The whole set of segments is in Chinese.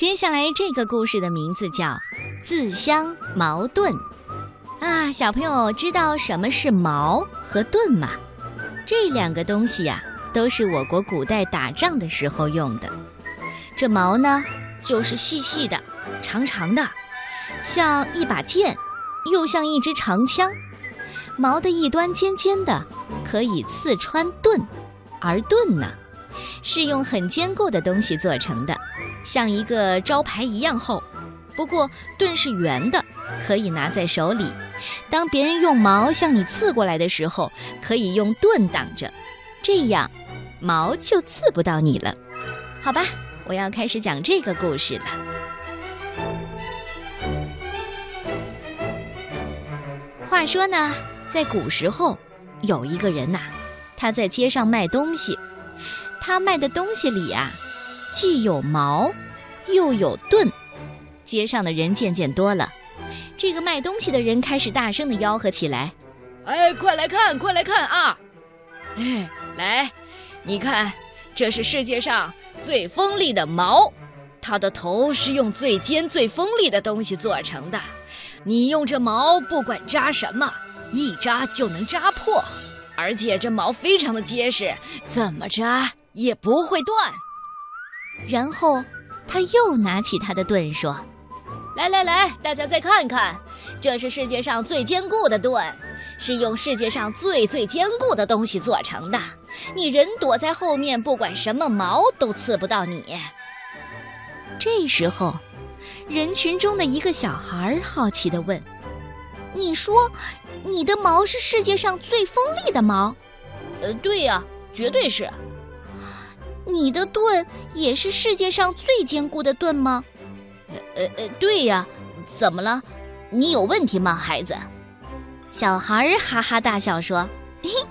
接下来这个故事的名字叫《自相矛盾》啊，小朋友知道什么是矛和盾吗？这两个东西呀，都是我国古代打仗的时候用的。这矛呢，就是细细的、长长的，像一把剑，又像一支长枪。矛的一端尖尖的，可以刺穿盾，而盾呢，是用很坚固的东西做成的。像一个招牌一样厚，不过盾是圆的，可以拿在手里。当别人用矛向你刺过来的时候，可以用盾挡着，这样矛就刺不到你了。好吧，我要开始讲这个故事了。话说呢，在古时候，有一个人呐，他在街上卖东西，他卖的东西里啊。既有矛，又有盾，街上的人渐渐多了。这个卖东西的人开始大声的吆喝起来：“哎，快来看，快来看啊！哎，来，你看，这是世界上最锋利的矛，它的头是用最尖、最锋利的东西做成的。你用这矛，不管扎什么，一扎就能扎破，而且这矛非常的结实，怎么扎也不会断。”然后，他又拿起他的盾说：“来来来，大家再看看，这是世界上最坚固的盾，是用世界上最最坚固的东西做成的。你人躲在后面，不管什么矛都刺不到你。”这时候，人群中的一个小孩好奇地问：“你说，你的矛是世界上最锋利的矛？”“呃，对呀，绝对是。”你的盾也是世界上最坚固的盾吗？呃呃，对呀，怎么了？你有问题吗，孩子？小孩哈哈大笑说：“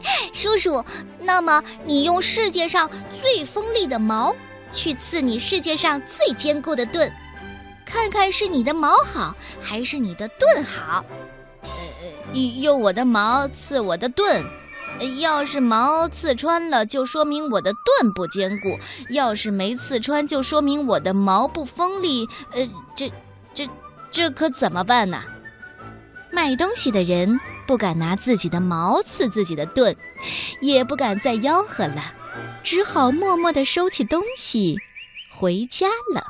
叔叔，那么你用世界上最锋利的矛去刺你世界上最坚固的盾，看看是你的矛好还是你的盾好？”呃呃，用我的矛刺我的盾。要是矛刺穿了，就说明我的盾不坚固；要是没刺穿，就说明我的矛不锋利。呃，这、这、这可怎么办呢？卖东西的人不敢拿自己的矛刺自己的盾，也不敢再吆喝了，只好默默地收起东西，回家了。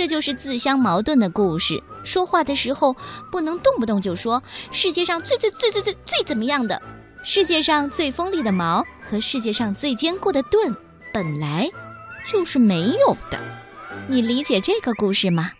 这就是自相矛盾的故事。说话的时候不能动不动就说世界上最最最最最最怎么样的。世界上最锋利的矛和世界上最坚固的盾，本来就是没有的。你理解这个故事吗？